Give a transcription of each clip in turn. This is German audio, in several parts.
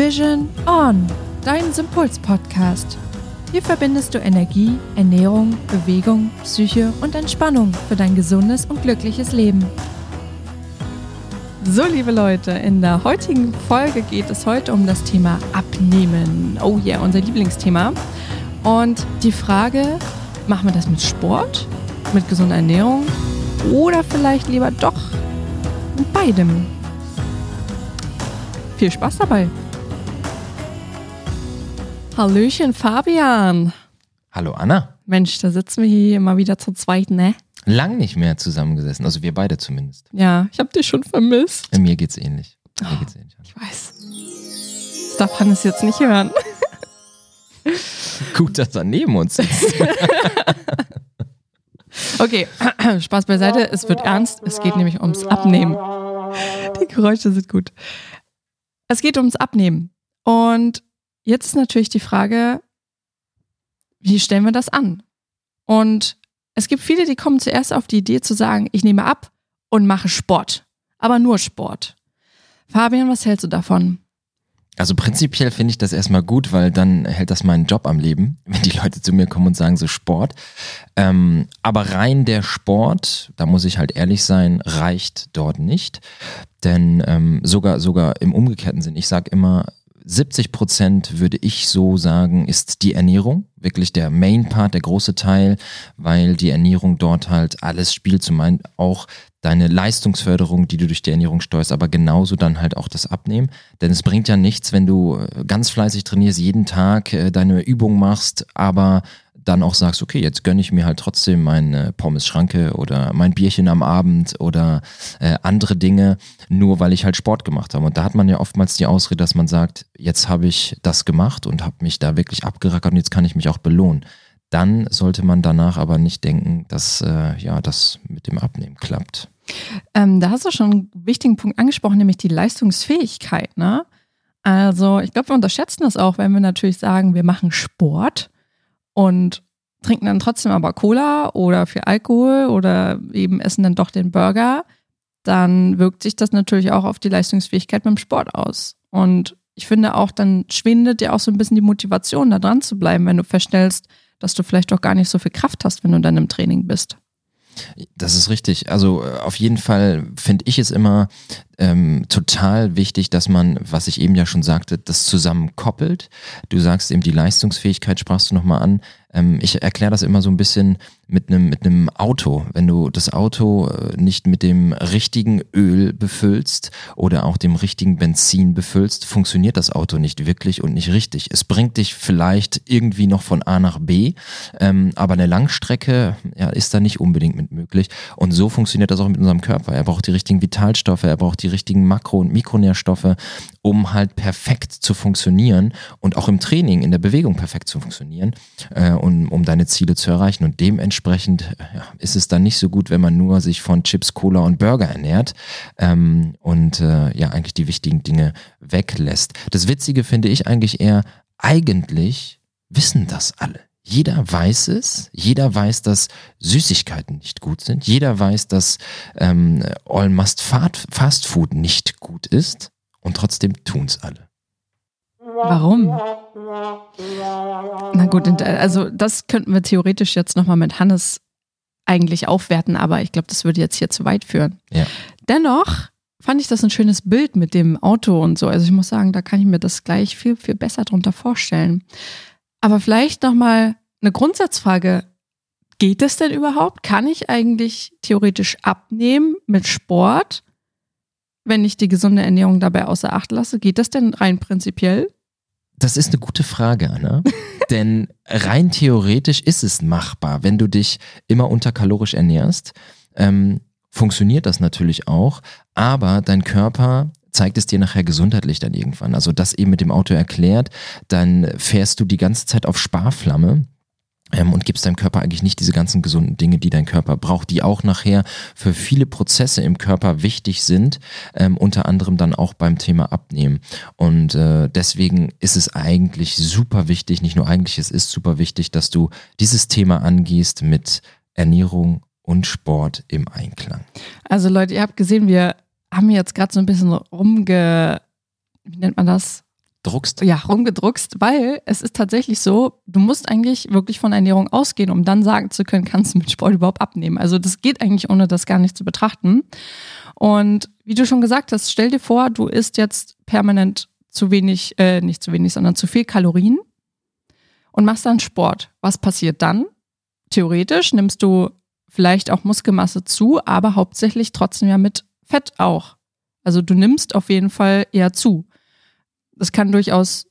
Vision On, dein Sympuls-Podcast. Hier verbindest du Energie, Ernährung, Bewegung, Psyche und Entspannung für dein gesundes und glückliches Leben. So, liebe Leute, in der heutigen Folge geht es heute um das Thema Abnehmen. Oh yeah, unser Lieblingsthema. Und die Frage, machen wir das mit Sport, mit gesunder Ernährung oder vielleicht lieber doch mit beidem? Viel Spaß dabei! Hallöchen, Fabian. Hallo, Anna. Mensch, da sitzen wir hier mal wieder zu zweit, ne? Lang nicht mehr zusammengesessen, also wir beide zumindest. Ja, ich habe dich schon vermisst. Ja, mir geht's ähnlich. Mir oh, geht's ähnlich. Ich weiß. Das darf Hannes jetzt nicht hören. Gut, dass er neben uns sitzt. okay, Spaß beiseite. Es wird ernst. Es geht nämlich ums Abnehmen. Die Geräusche sind gut. Es geht ums Abnehmen. Und Jetzt ist natürlich die Frage, wie stellen wir das an? Und es gibt viele, die kommen zuerst auf die Idee zu sagen, ich nehme ab und mache Sport, aber nur Sport. Fabian, was hältst du davon? Also prinzipiell finde ich das erstmal gut, weil dann hält das meinen Job am Leben, wenn die Leute zu mir kommen und sagen so Sport. Ähm, aber rein der Sport, da muss ich halt ehrlich sein, reicht dort nicht. Denn ähm, sogar, sogar im umgekehrten Sinn, ich sage immer, 70 Prozent würde ich so sagen, ist die Ernährung. Wirklich der Main Part, der große Teil, weil die Ernährung dort halt alles spielt, zum einen auch deine Leistungsförderung, die du durch die Ernährung steuerst, aber genauso dann halt auch das Abnehmen. Denn es bringt ja nichts, wenn du ganz fleißig trainierst, jeden Tag äh, deine Übung machst, aber dann auch sagst, okay, jetzt gönne ich mir halt trotzdem meine Pommes-Schranke oder mein Bierchen am Abend oder äh, andere Dinge, nur weil ich halt Sport gemacht habe. Und da hat man ja oftmals die Ausrede, dass man sagt, jetzt habe ich das gemacht und habe mich da wirklich abgerackert und jetzt kann ich mich auch belohnen. Dann sollte man danach aber nicht denken, dass äh, ja das mit dem Abnehmen klappt. Ähm, da hast du schon einen wichtigen Punkt angesprochen, nämlich die Leistungsfähigkeit. Ne? Also ich glaube, wir unterschätzen das auch, wenn wir natürlich sagen, wir machen Sport und trinken dann trotzdem aber Cola oder für Alkohol oder eben essen dann doch den Burger, dann wirkt sich das natürlich auch auf die Leistungsfähigkeit beim Sport aus. Und ich finde auch, dann schwindet dir auch so ein bisschen die Motivation, da dran zu bleiben, wenn du feststellst, dass du vielleicht auch gar nicht so viel Kraft hast, wenn du dann im Training bist. Das ist richtig. Also äh, auf jeden Fall finde ich es immer ähm, total wichtig, dass man, was ich eben ja schon sagte, das zusammen koppelt. Du sagst eben die Leistungsfähigkeit, sprachst du nochmal an. Ähm, ich erkläre das immer so ein bisschen mit einem mit einem Auto. Wenn du das Auto äh, nicht mit dem richtigen Öl befüllst oder auch dem richtigen Benzin befüllst, funktioniert das Auto nicht wirklich und nicht richtig. Es bringt dich vielleicht irgendwie noch von A nach B, ähm, aber eine Langstrecke ja, ist da nicht unbedingt mit möglich. Und so funktioniert das auch mit unserem Körper. Er braucht die richtigen Vitalstoffe, er braucht die richtigen Makro- und Mikronährstoffe, um halt perfekt zu funktionieren und auch im Training, in der Bewegung perfekt zu funktionieren. Äh, um, um deine Ziele zu erreichen. Und dementsprechend ja, ist es dann nicht so gut, wenn man nur sich von Chips, Cola und Burger ernährt ähm, und äh, ja eigentlich die wichtigen Dinge weglässt. Das Witzige finde ich eigentlich eher, eigentlich wissen das alle. Jeder weiß es, jeder weiß, dass Süßigkeiten nicht gut sind, jeder weiß, dass ähm, All-Must Fast Food nicht gut ist und trotzdem tun es alle. Warum? Na gut, also das könnten wir theoretisch jetzt nochmal mit Hannes eigentlich aufwerten, aber ich glaube, das würde jetzt hier zu weit führen. Ja. Dennoch fand ich das ein schönes Bild mit dem Auto und so. Also ich muss sagen, da kann ich mir das gleich viel, viel besser drunter vorstellen. Aber vielleicht nochmal eine Grundsatzfrage. Geht es denn überhaupt? Kann ich eigentlich theoretisch abnehmen mit Sport, wenn ich die gesunde Ernährung dabei außer Acht lasse? Geht das denn rein prinzipiell? Das ist eine gute Frage, Anna. Denn rein theoretisch ist es machbar, wenn du dich immer unterkalorisch ernährst. Ähm, funktioniert das natürlich auch, aber dein Körper zeigt es dir nachher gesundheitlich dann irgendwann. Also das eben mit dem Auto erklärt, dann fährst du die ganze Zeit auf Sparflamme ähm, und gibst deinem Körper eigentlich nicht diese ganzen gesunden Dinge, die dein Körper braucht, die auch nachher für viele Prozesse im Körper wichtig sind, ähm, unter anderem dann auch beim Thema Abnehmen. Und äh, deswegen ist es eigentlich super wichtig, nicht nur eigentlich, es ist super wichtig, dass du dieses Thema angehst mit Ernährung und Sport im Einklang. Also Leute, ihr habt gesehen, wir haben jetzt gerade so ein bisschen rumge, wie nennt man das? rumgedruckst? Ja, rumgedruckst, weil es ist tatsächlich so, du musst eigentlich wirklich von Ernährung ausgehen, um dann sagen zu können, kannst du mit Sport überhaupt abnehmen. Also das geht eigentlich, ohne das gar nicht zu betrachten. Und wie du schon gesagt hast, stell dir vor, du isst jetzt permanent zu wenig, äh, nicht zu wenig, sondern zu viel Kalorien und machst dann Sport. Was passiert dann? Theoretisch nimmst du vielleicht auch Muskelmasse zu, aber hauptsächlich trotzdem ja mit Fett auch. Also du nimmst auf jeden Fall eher zu. Das kann durchaus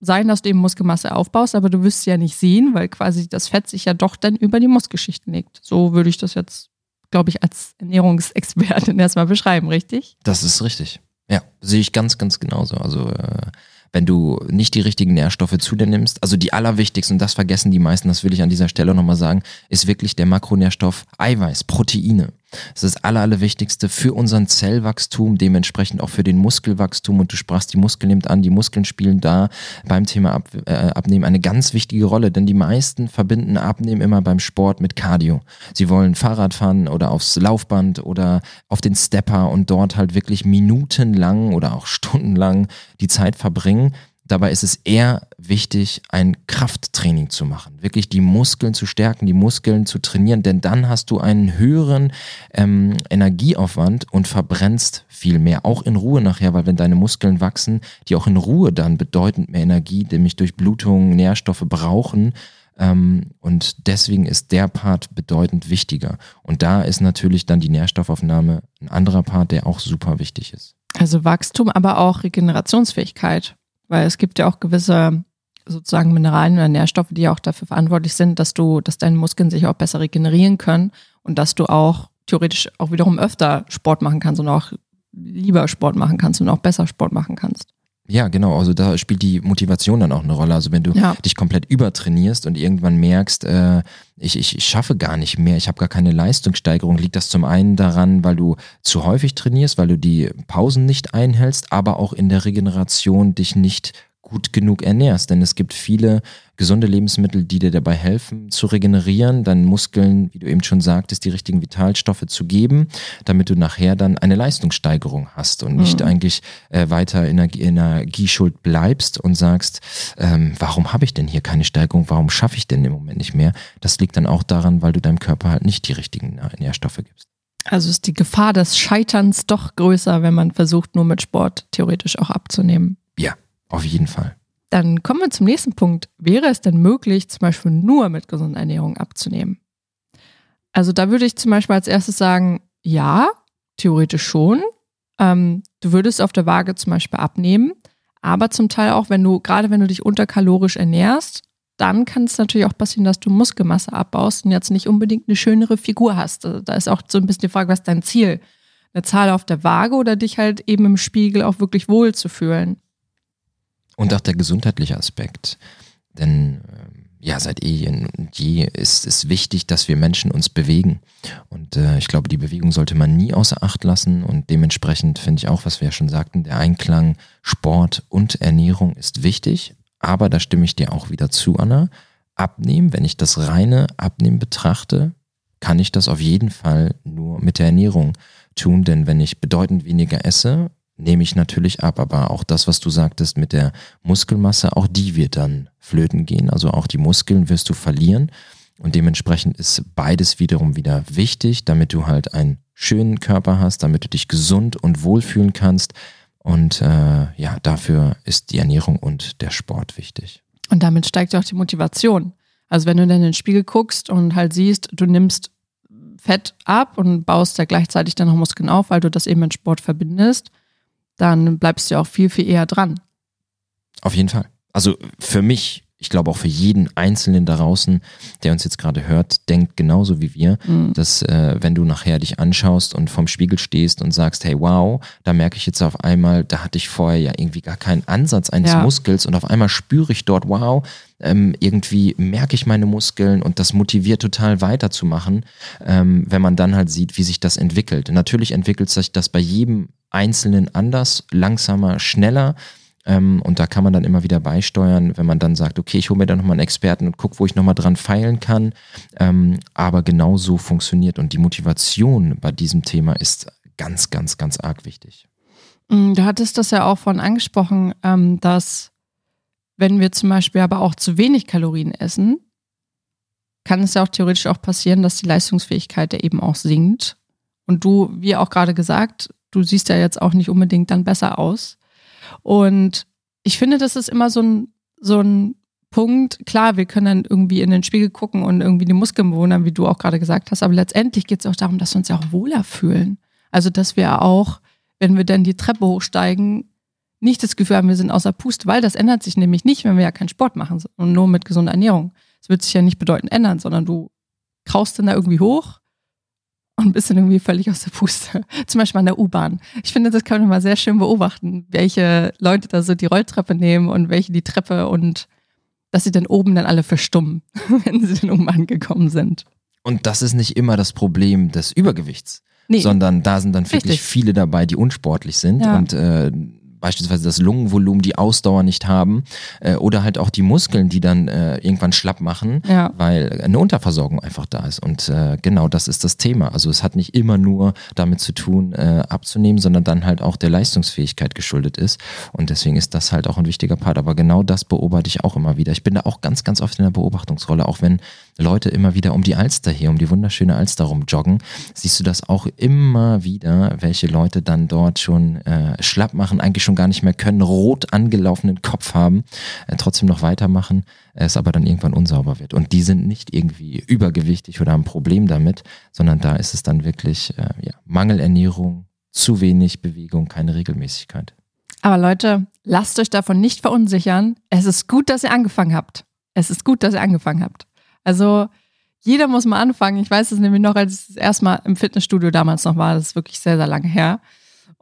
sein, dass du eben Muskelmasse aufbaust, aber du wirst sie ja nicht sehen, weil quasi das Fett sich ja doch dann über die Muskelschichten legt. So würde ich das jetzt, glaube ich, als Ernährungsexpertin erstmal beschreiben, richtig? Das ist richtig. Ja, sehe ich ganz, ganz genauso. Also äh, wenn du nicht die richtigen Nährstoffe zu dir nimmst, also die allerwichtigsten, und das vergessen die meisten, das will ich an dieser Stelle nochmal sagen, ist wirklich der Makronährstoff Eiweiß, Proteine. Das ist das aller, allerwichtigste für unseren Zellwachstum, dementsprechend auch für den Muskelwachstum. Und du sprachst, die Muskeln nimmt an, die Muskeln spielen da beim Thema Ab, äh, Abnehmen eine ganz wichtige Rolle, denn die meisten verbinden Abnehmen immer beim Sport mit Cardio. Sie wollen Fahrrad fahren oder aufs Laufband oder auf den Stepper und dort halt wirklich minutenlang oder auch stundenlang die Zeit verbringen Dabei ist es eher wichtig, ein Krafttraining zu machen, wirklich die Muskeln zu stärken, die Muskeln zu trainieren, denn dann hast du einen höheren ähm, Energieaufwand und verbrennst viel mehr, auch in Ruhe nachher, weil wenn deine Muskeln wachsen, die auch in Ruhe dann bedeutend mehr Energie, nämlich durch Blutung, Nährstoffe brauchen. Ähm, und deswegen ist der Part bedeutend wichtiger. Und da ist natürlich dann die Nährstoffaufnahme ein anderer Part, der auch super wichtig ist. Also Wachstum, aber auch Regenerationsfähigkeit. Weil es gibt ja auch gewisse sozusagen Mineralien oder Nährstoffe, die ja auch dafür verantwortlich sind, dass du, dass deine Muskeln sich auch besser regenerieren können und dass du auch theoretisch auch wiederum öfter Sport machen kannst und auch lieber Sport machen kannst und auch besser Sport machen kannst. Ja, genau. Also da spielt die Motivation dann auch eine Rolle. Also wenn du ja. dich komplett übertrainierst und irgendwann merkst, äh, ich, ich, ich schaffe gar nicht mehr, ich habe gar keine Leistungssteigerung, liegt das zum einen daran, weil du zu häufig trainierst, weil du die Pausen nicht einhältst, aber auch in der Regeneration dich nicht gut genug ernährst. Denn es gibt viele gesunde Lebensmittel, die dir dabei helfen zu regenerieren, deinen Muskeln, wie du eben schon sagtest, die richtigen Vitalstoffe zu geben, damit du nachher dann eine Leistungssteigerung hast und nicht mhm. eigentlich äh, weiter Energie, Energieschuld bleibst und sagst, ähm, warum habe ich denn hier keine Steigerung, warum schaffe ich denn im Moment nicht mehr? Das liegt dann auch daran, weil du deinem Körper halt nicht die richtigen Nährstoffe gibst. Also ist die Gefahr des Scheiterns doch größer, wenn man versucht, nur mit Sport theoretisch auch abzunehmen. Auf jeden Fall. Dann kommen wir zum nächsten Punkt. Wäre es denn möglich, zum Beispiel nur mit gesunder Ernährung abzunehmen? Also da würde ich zum Beispiel als erstes sagen, ja, theoretisch schon. Ähm, du würdest auf der Waage zum Beispiel abnehmen, aber zum Teil auch, wenn du, gerade wenn du dich unterkalorisch ernährst, dann kann es natürlich auch passieren, dass du Muskelmasse abbaust und jetzt nicht unbedingt eine schönere Figur hast. Also da ist auch so ein bisschen die Frage, was ist dein Ziel? Eine Zahl auf der Waage oder dich halt eben im Spiegel auch wirklich wohl zu fühlen? Und auch der gesundheitliche Aspekt. Denn ähm, ja, seit eh und je ist es wichtig, dass wir Menschen uns bewegen. Und äh, ich glaube, die Bewegung sollte man nie außer Acht lassen. Und dementsprechend finde ich auch, was wir ja schon sagten, der Einklang Sport und Ernährung ist wichtig. Aber da stimme ich dir auch wieder zu, Anna. Abnehmen, wenn ich das reine Abnehmen betrachte, kann ich das auf jeden Fall nur mit der Ernährung tun. Denn wenn ich bedeutend weniger esse, nehme ich natürlich ab. Aber auch das, was du sagtest mit der Muskelmasse, auch die wird dann flöten gehen. Also auch die Muskeln wirst du verlieren. Und dementsprechend ist beides wiederum wieder wichtig, damit du halt einen schönen Körper hast, damit du dich gesund und wohlfühlen kannst. Und äh, ja, dafür ist die Ernährung und der Sport wichtig. Und damit steigt auch die Motivation. Also wenn du dann in den Spiegel guckst und halt siehst, du nimmst Fett ab und baust ja gleichzeitig dann noch Muskeln auf, weil du das eben mit Sport verbindest, dann bleibst du auch viel, viel eher dran. Auf jeden Fall. Also für mich, ich glaube auch für jeden Einzelnen da draußen, der uns jetzt gerade hört, denkt genauso wie wir, mhm. dass äh, wenn du nachher dich anschaust und vorm Spiegel stehst und sagst, hey wow, da merke ich jetzt auf einmal, da hatte ich vorher ja irgendwie gar keinen Ansatz eines ja. Muskels und auf einmal spüre ich dort, wow, ähm, irgendwie merke ich meine Muskeln und das motiviert total weiterzumachen, ähm, wenn man dann halt sieht, wie sich das entwickelt. Natürlich entwickelt sich das bei jedem Einzelnen anders, langsamer, schneller. Ähm, und da kann man dann immer wieder beisteuern, wenn man dann sagt, okay, ich hole mir da nochmal einen Experten und gucke, wo ich nochmal dran feilen kann. Ähm, aber genau so funktioniert. Und die Motivation bei diesem Thema ist ganz, ganz, ganz arg wichtig. Mm, du hattest das ja auch von angesprochen, ähm, dass wenn wir zum Beispiel aber auch zu wenig Kalorien essen, kann es ja auch theoretisch auch passieren, dass die Leistungsfähigkeit ja eben auch sinkt. Und du, wie auch gerade gesagt, du siehst ja jetzt auch nicht unbedingt dann besser aus. Und ich finde, das ist immer so ein, so ein Punkt. Klar, wir können dann irgendwie in den Spiegel gucken und irgendwie die Muskeln bewundern, wie du auch gerade gesagt hast. Aber letztendlich geht es auch darum, dass wir uns ja auch wohler fühlen. Also, dass wir auch, wenn wir dann die Treppe hochsteigen, nicht das Gefühl haben, wir sind außer Puste, weil das ändert sich nämlich nicht, wenn wir ja keinen Sport machen und nur mit gesunder Ernährung. Es wird sich ja nicht bedeutend ändern, sondern du kraust dann da irgendwie hoch bist dann irgendwie völlig aus der Puste. Zum Beispiel an der U-Bahn. Ich finde, das kann man mal sehr schön beobachten, welche Leute da so die Rolltreppe nehmen und welche die Treppe und dass sie dann oben dann alle verstummen, wenn sie dann oben angekommen sind. Und das ist nicht immer das Problem des Übergewichts. Nee. sondern da sind dann wirklich Richtig. viele dabei, die unsportlich sind ja. und äh, beispielsweise das Lungenvolumen, die Ausdauer nicht haben äh, oder halt auch die Muskeln, die dann äh, irgendwann schlapp machen, ja. weil eine Unterversorgung einfach da ist. Und äh, genau das ist das Thema. Also es hat nicht immer nur damit zu tun, äh, abzunehmen, sondern dann halt auch der Leistungsfähigkeit geschuldet ist. Und deswegen ist das halt auch ein wichtiger Part. Aber genau das beobachte ich auch immer wieder. Ich bin da auch ganz, ganz oft in der Beobachtungsrolle, auch wenn Leute immer wieder um die Alster hier, um die wunderschöne Alster rumjoggen, siehst du das auch immer wieder, welche Leute dann dort schon äh, schlapp machen, eigentlich schon gar nicht mehr können, rot angelaufenen Kopf haben, äh, trotzdem noch weitermachen, es aber dann irgendwann unsauber wird. Und die sind nicht irgendwie übergewichtig oder haben ein Problem damit, sondern da ist es dann wirklich äh, ja, Mangelernährung, zu wenig Bewegung, keine Regelmäßigkeit. Aber Leute, lasst euch davon nicht verunsichern. Es ist gut, dass ihr angefangen habt. Es ist gut, dass ihr angefangen habt. Also jeder muss mal anfangen. Ich weiß es nämlich noch, als ich das erste im Fitnessstudio damals noch war. Das ist wirklich sehr, sehr lange her.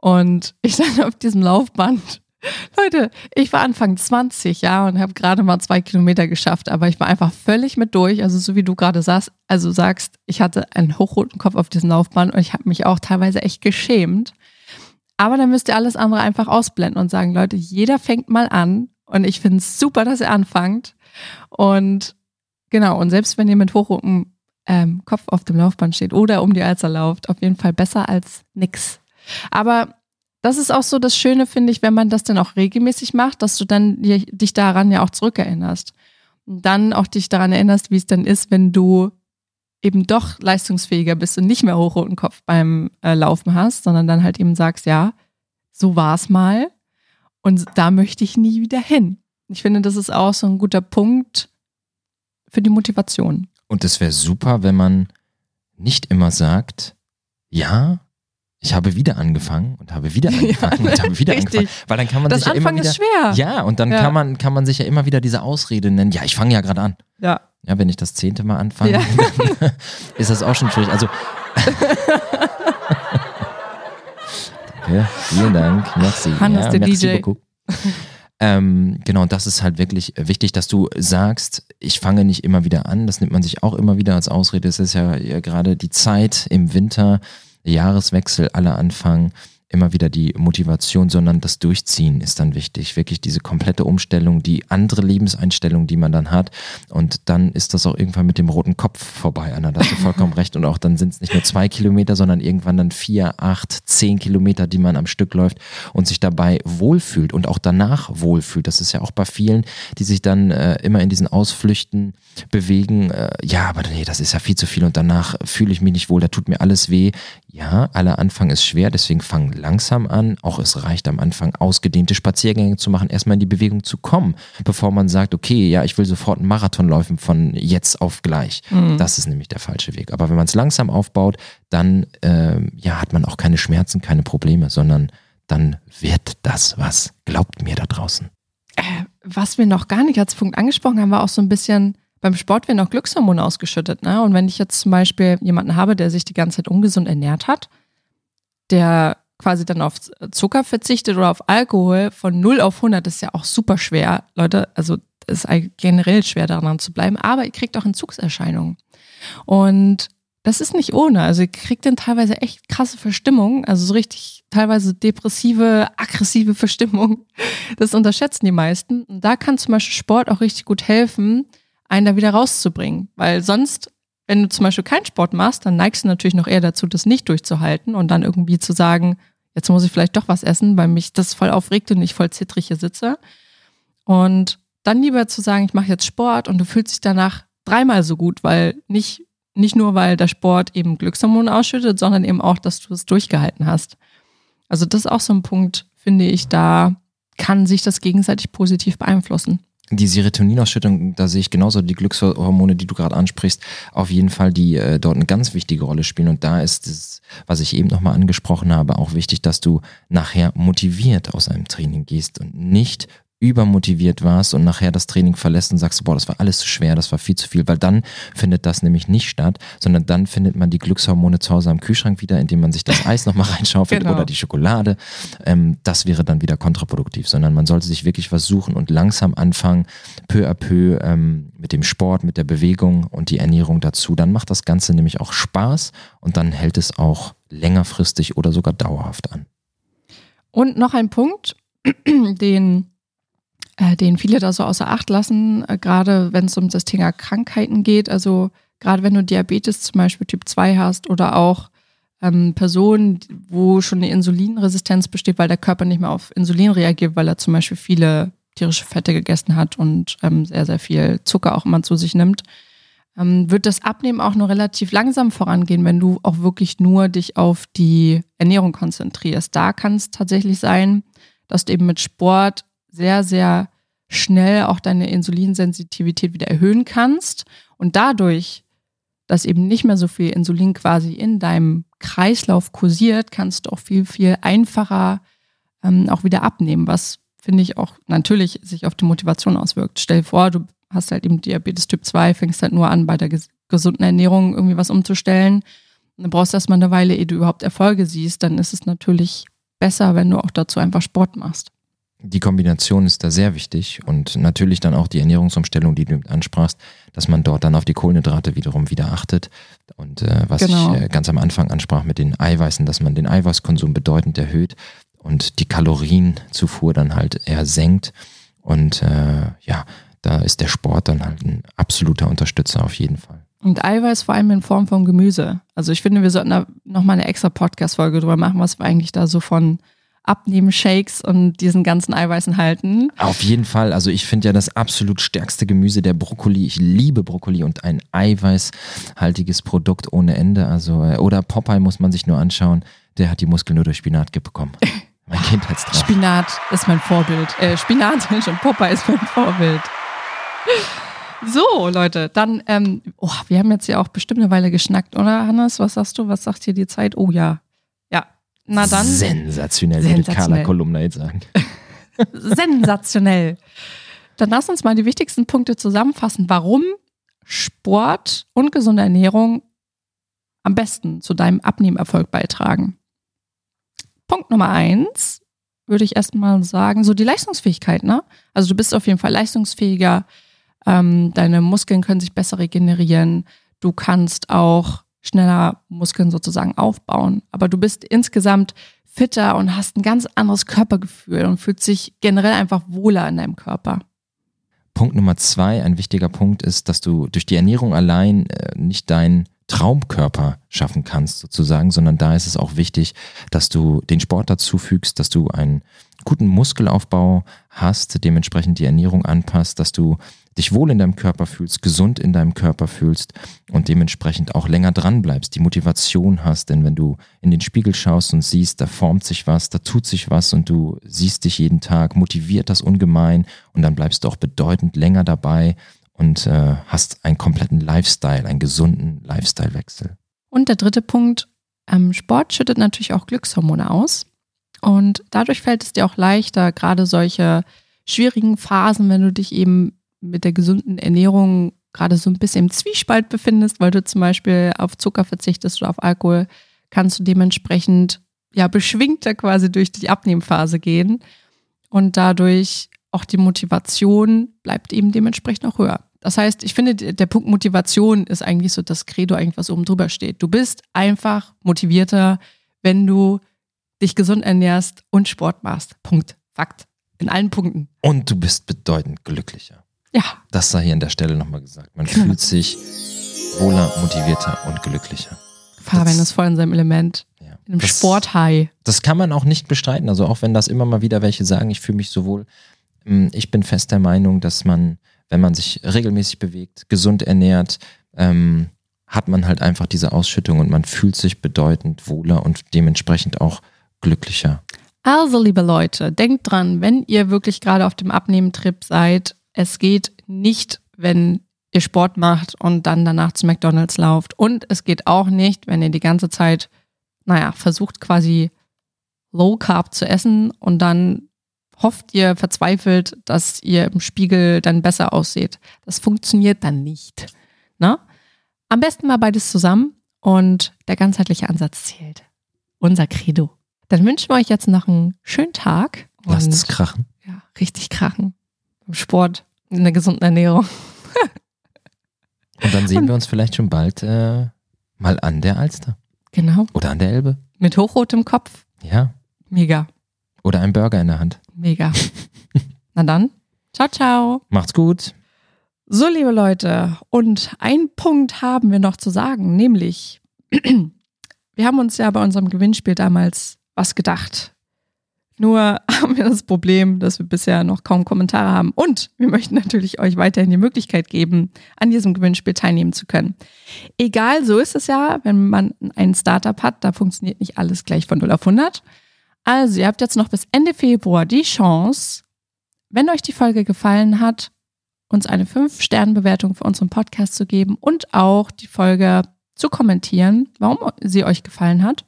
Und ich stand auf diesem Laufband. Leute, ich war Anfang 20, ja, und habe gerade mal zwei Kilometer geschafft, aber ich war einfach völlig mit durch. Also so wie du gerade sagst, also sagst, ich hatte einen hochroten Kopf auf diesem Laufband und ich habe mich auch teilweise echt geschämt. Aber dann müsst ihr alles andere einfach ausblenden und sagen, Leute, jeder fängt mal an und ich finde es super, dass ihr anfangt. Und genau, und selbst wenn ihr mit hochrotem ähm, Kopf auf dem Laufband steht oder um die Alster lauft, auf jeden Fall besser als nix. Aber das ist auch so das Schöne, finde ich, wenn man das dann auch regelmäßig macht, dass du dann dich daran ja auch zurückerinnerst. Und dann auch dich daran erinnerst, wie es dann ist, wenn du eben doch leistungsfähiger bist und nicht mehr hochroten Kopf beim äh, Laufen hast, sondern dann halt eben sagst, ja, so war es mal und da möchte ich nie wieder hin. Ich finde, das ist auch so ein guter Punkt für die Motivation. Und es wäre super, wenn man nicht immer sagt, ja, ich habe wieder angefangen und habe wieder angefangen ja, und habe wieder richtig. angefangen. Weil dann kann man das sich Anfang ja immer wieder. Ist schwer. Ja, und dann ja. kann man, kann man sich ja immer wieder diese Ausrede nennen. Ja, ich fange ja gerade an. Ja. Ja, wenn ich das zehnte Mal anfange, ja. ist das auch schon schwierig. Also. Danke, vielen Dank. Merci. Hannes, ja, der merci DJ. Ähm, genau, und das ist halt wirklich wichtig, dass du sagst, ich fange nicht immer wieder an. Das nimmt man sich auch immer wieder als Ausrede. Es ist ja gerade die Zeit im Winter, Jahreswechsel, alle anfangen immer wieder die Motivation, sondern das Durchziehen ist dann wichtig. Wirklich diese komplette Umstellung, die andere Lebenseinstellung, die man dann hat. Und dann ist das auch irgendwann mit dem roten Kopf vorbei, Anna. Da hast du vollkommen recht. Und auch dann sind es nicht nur zwei Kilometer, sondern irgendwann dann vier, acht, zehn Kilometer, die man am Stück läuft und sich dabei wohlfühlt und auch danach wohlfühlt. Das ist ja auch bei vielen, die sich dann äh, immer in diesen Ausflüchten bewegen. Äh, ja, aber nee, das ist ja viel zu viel und danach fühle ich mich nicht wohl, da tut mir alles weh. Ja, aller Anfang ist schwer, deswegen fang langsam an. Auch es reicht am Anfang, ausgedehnte Spaziergänge zu machen, erstmal in die Bewegung zu kommen, bevor man sagt, okay, ja, ich will sofort einen Marathon laufen von jetzt auf gleich. Mhm. Das ist nämlich der falsche Weg. Aber wenn man es langsam aufbaut, dann äh, ja, hat man auch keine Schmerzen, keine Probleme, sondern dann wird das was. Glaubt mir da draußen. Äh, was wir noch gar nicht als Punkt angesprochen haben, war auch so ein bisschen beim Sport werden auch Glückshormone ausgeschüttet. Ne? Und wenn ich jetzt zum Beispiel jemanden habe, der sich die ganze Zeit ungesund ernährt hat, der quasi dann auf Zucker verzichtet oder auf Alkohol von 0 auf 100, ist ja auch super schwer, Leute. Also ist generell schwer daran zu bleiben, aber ihr kriegt auch Entzugserscheinungen. Und das ist nicht ohne. Also ihr kriegt dann teilweise echt krasse Verstimmung, also so richtig teilweise depressive, aggressive Verstimmung. Das unterschätzen die meisten. Und da kann zum Beispiel Sport auch richtig gut helfen, einen da wieder rauszubringen. Weil sonst, wenn du zum Beispiel keinen Sport machst, dann neigst du natürlich noch eher dazu, das nicht durchzuhalten und dann irgendwie zu sagen, jetzt muss ich vielleicht doch was essen, weil mich das voll aufregt und ich voll zittrig hier sitze. Und dann lieber zu sagen, ich mache jetzt Sport und du fühlst dich danach dreimal so gut, weil nicht, nicht nur, weil der Sport eben Glückshormone ausschüttet, sondern eben auch, dass du es durchgehalten hast. Also das ist auch so ein Punkt, finde ich, da kann sich das gegenseitig positiv beeinflussen die Serotoninausschüttung, da sehe ich genauso die Glückshormone, die du gerade ansprichst, auf jeden Fall, die äh, dort eine ganz wichtige Rolle spielen. Und da ist es, was ich eben nochmal angesprochen habe, auch wichtig, dass du nachher motiviert aus einem Training gehst und nicht übermotiviert warst und nachher das Training verlässt und sagst, boah, das war alles zu schwer, das war viel zu viel, weil dann findet das nämlich nicht statt, sondern dann findet man die Glückshormone zu Hause am Kühlschrank wieder, indem man sich das Eis nochmal reinschaufelt genau. oder die Schokolade. Ähm, das wäre dann wieder kontraproduktiv, sondern man sollte sich wirklich was suchen und langsam anfangen, peu à peu ähm, mit dem Sport, mit der Bewegung und die Ernährung dazu. Dann macht das Ganze nämlich auch Spaß und dann hält es auch längerfristig oder sogar dauerhaft an. Und noch ein Punkt, den äh, den viele da so außer Acht lassen, äh, gerade wenn es um das Thema Krankheiten geht. Also gerade wenn du Diabetes zum Beispiel Typ 2 hast oder auch ähm, Personen, wo schon eine Insulinresistenz besteht, weil der Körper nicht mehr auf Insulin reagiert, weil er zum Beispiel viele tierische Fette gegessen hat und ähm, sehr, sehr viel Zucker auch immer zu sich nimmt, ähm, wird das Abnehmen auch nur relativ langsam vorangehen, wenn du auch wirklich nur dich auf die Ernährung konzentrierst. Da kann es tatsächlich sein, dass du eben mit Sport sehr, sehr schnell auch deine Insulinsensitivität wieder erhöhen kannst und dadurch, dass eben nicht mehr so viel Insulin quasi in deinem Kreislauf kursiert, kannst du auch viel, viel einfacher ähm, auch wieder abnehmen, was finde ich auch natürlich sich auf die Motivation auswirkt. Stell dir vor, du hast halt eben Diabetes Typ 2, fängst halt nur an, bei der ges gesunden Ernährung irgendwie was umzustellen. Und dann brauchst du erstmal eine Weile, ehe du überhaupt Erfolge siehst, dann ist es natürlich besser, wenn du auch dazu einfach Sport machst die Kombination ist da sehr wichtig und natürlich dann auch die Ernährungsumstellung, die du ansprachst, dass man dort dann auf die Kohlenhydrate wiederum wieder achtet. Und äh, was genau. ich äh, ganz am Anfang ansprach mit den Eiweißen, dass man den Eiweißkonsum bedeutend erhöht und die Kalorienzufuhr dann halt eher senkt. Und äh, ja, da ist der Sport dann halt ein absoluter Unterstützer auf jeden Fall. Und Eiweiß vor allem in Form von Gemüse. Also ich finde, wir sollten da nochmal eine extra Podcast-Folge drüber machen, was wir eigentlich da so von Abnehmen-Shakes und diesen ganzen Eiweißen halten. Auf jeden Fall. Also ich finde ja das absolut stärkste Gemüse der Brokkoli. Ich liebe Brokkoli und ein eiweißhaltiges Produkt ohne Ende. Also, äh, oder Popeye muss man sich nur anschauen. Der hat die Muskeln nur durch Spinat bekommen. Mein Kindheitstraum. Spinat ist mein Vorbild. Äh, Spinat und Popeye ist mein Vorbild. So, Leute, dann, ähm, oh, wir haben jetzt ja auch bestimmt eine Weile geschnackt, oder Hannes? Was sagst du? Was sagt hier die Zeit? Oh ja, na dann. Sensationell, würde Carla Kolumna jetzt sagen. Sensationell. Dann lass uns mal die wichtigsten Punkte zusammenfassen, warum Sport und gesunde Ernährung am besten zu deinem Abnehmerfolg beitragen. Punkt Nummer eins würde ich erstmal sagen, so die Leistungsfähigkeit, ne? Also du bist auf jeden Fall leistungsfähiger, ähm, deine Muskeln können sich besser regenerieren, du kannst auch schneller Muskeln sozusagen aufbauen. Aber du bist insgesamt fitter und hast ein ganz anderes Körpergefühl und fühlst dich generell einfach wohler in deinem Körper. Punkt Nummer zwei, ein wichtiger Punkt ist, dass du durch die Ernährung allein äh, nicht deinen Traumkörper schaffen kannst, sozusagen, sondern da ist es auch wichtig, dass du den Sport dazu fügst, dass du einen guten Muskelaufbau hast, dementsprechend die Ernährung anpasst, dass du dich wohl in deinem Körper fühlst, gesund in deinem Körper fühlst und dementsprechend auch länger dran bleibst, die Motivation hast, denn wenn du in den Spiegel schaust und siehst, da formt sich was, da tut sich was und du siehst dich jeden Tag, motiviert das ungemein und dann bleibst du auch bedeutend länger dabei und äh, hast einen kompletten Lifestyle, einen gesunden Lifestyle-Wechsel. Und der dritte Punkt, ähm, Sport schüttet natürlich auch Glückshormone aus und dadurch fällt es dir auch leichter, gerade solche schwierigen Phasen, wenn du dich eben mit der gesunden Ernährung gerade so ein bisschen im Zwiespalt befindest, weil du zum Beispiel auf Zucker verzichtest oder auf Alkohol, kannst du dementsprechend ja beschwingter quasi durch die Abnehmphase gehen und dadurch auch die Motivation bleibt eben dementsprechend auch höher. Das heißt, ich finde, der Punkt Motivation ist eigentlich so das Credo, eigentlich was oben drüber steht. Du bist einfach motivierter, wenn du dich gesund ernährst und Sport machst. Punkt. Fakt. In allen Punkten. Und du bist bedeutend glücklicher. Ja. Das sei hier an der Stelle nochmal gesagt. Man genau. fühlt sich wohler, motivierter und glücklicher. Fabian ist voll in seinem Element. Ja. In einem Sporthigh. Das kann man auch nicht bestreiten. Also auch wenn das immer mal wieder welche sagen, ich fühle mich sowohl Mm, Ich bin fest der Meinung, dass man, wenn man sich regelmäßig bewegt, gesund ernährt, ähm, hat man halt einfach diese Ausschüttung und man fühlt sich bedeutend wohler und dementsprechend auch glücklicher. Also, liebe Leute, denkt dran, wenn ihr wirklich gerade auf dem Abnehmentrip seid, es geht nicht, wenn ihr Sport macht und dann danach zu McDonalds lauft. Und es geht auch nicht, wenn ihr die ganze Zeit, naja, versucht quasi Low Carb zu essen und dann hofft ihr verzweifelt, dass ihr im Spiegel dann besser ausseht. Das funktioniert dann nicht. Ne? Am besten mal beides zusammen und der ganzheitliche Ansatz zählt. Unser Credo. Dann wünschen wir euch jetzt noch einen schönen Tag. Lasst es krachen. ja, richtig krachen. Im Sport, in der gesunden Ernährung. Und dann sehen wir uns vielleicht schon bald äh, mal an der Alster Genau. oder an der Elbe. Mit hochrotem Kopf. Ja. Mega. Oder ein Burger in der Hand. Mega. Na dann. Ciao, ciao. Macht's gut. So, liebe Leute, und ein Punkt haben wir noch zu sagen, nämlich, wir haben uns ja bei unserem Gewinnspiel damals was gedacht. Nur haben wir das Problem, dass wir bisher noch kaum Kommentare haben. Und wir möchten natürlich euch weiterhin die Möglichkeit geben, an diesem Gewinnspiel teilnehmen zu können. Egal, so ist es ja, wenn man ein Startup hat, da funktioniert nicht alles gleich von 0 auf 100. Also, ihr habt jetzt noch bis Ende Februar die Chance, wenn euch die Folge gefallen hat, uns eine 5-Sterne-Bewertung für unseren Podcast zu geben und auch die Folge zu kommentieren, warum sie euch gefallen hat.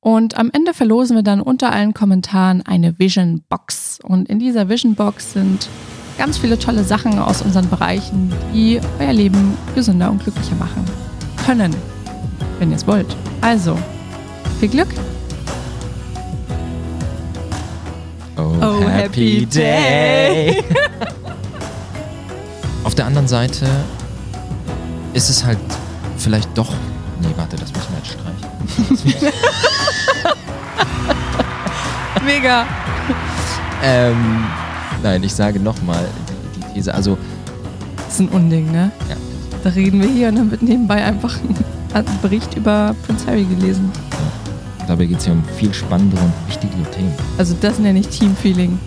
Und am Ende verlosen wir dann unter allen Kommentaren eine Vision Box. Und in dieser Vision Box sind ganz viele tolle Sachen aus unseren Bereichen, die euer Leben gesünder und glücklicher machen können, wenn ihr es wollt. Also, viel Glück! Oh, happy day. Auf der anderen Seite ist es halt vielleicht doch. Nee, warte, das müssen wir jetzt streichen. Mega! ähm, nein, ich sage nochmal die, die These. Also, Das ist ein Unding, ne? ja, Da reden wir hier und dann wird nebenbei einfach ein Bericht über Prince Harry gelesen. dabei geht es ja um viel spannendere und wichtigere Themen. Also das nenne ich Teamfeeling.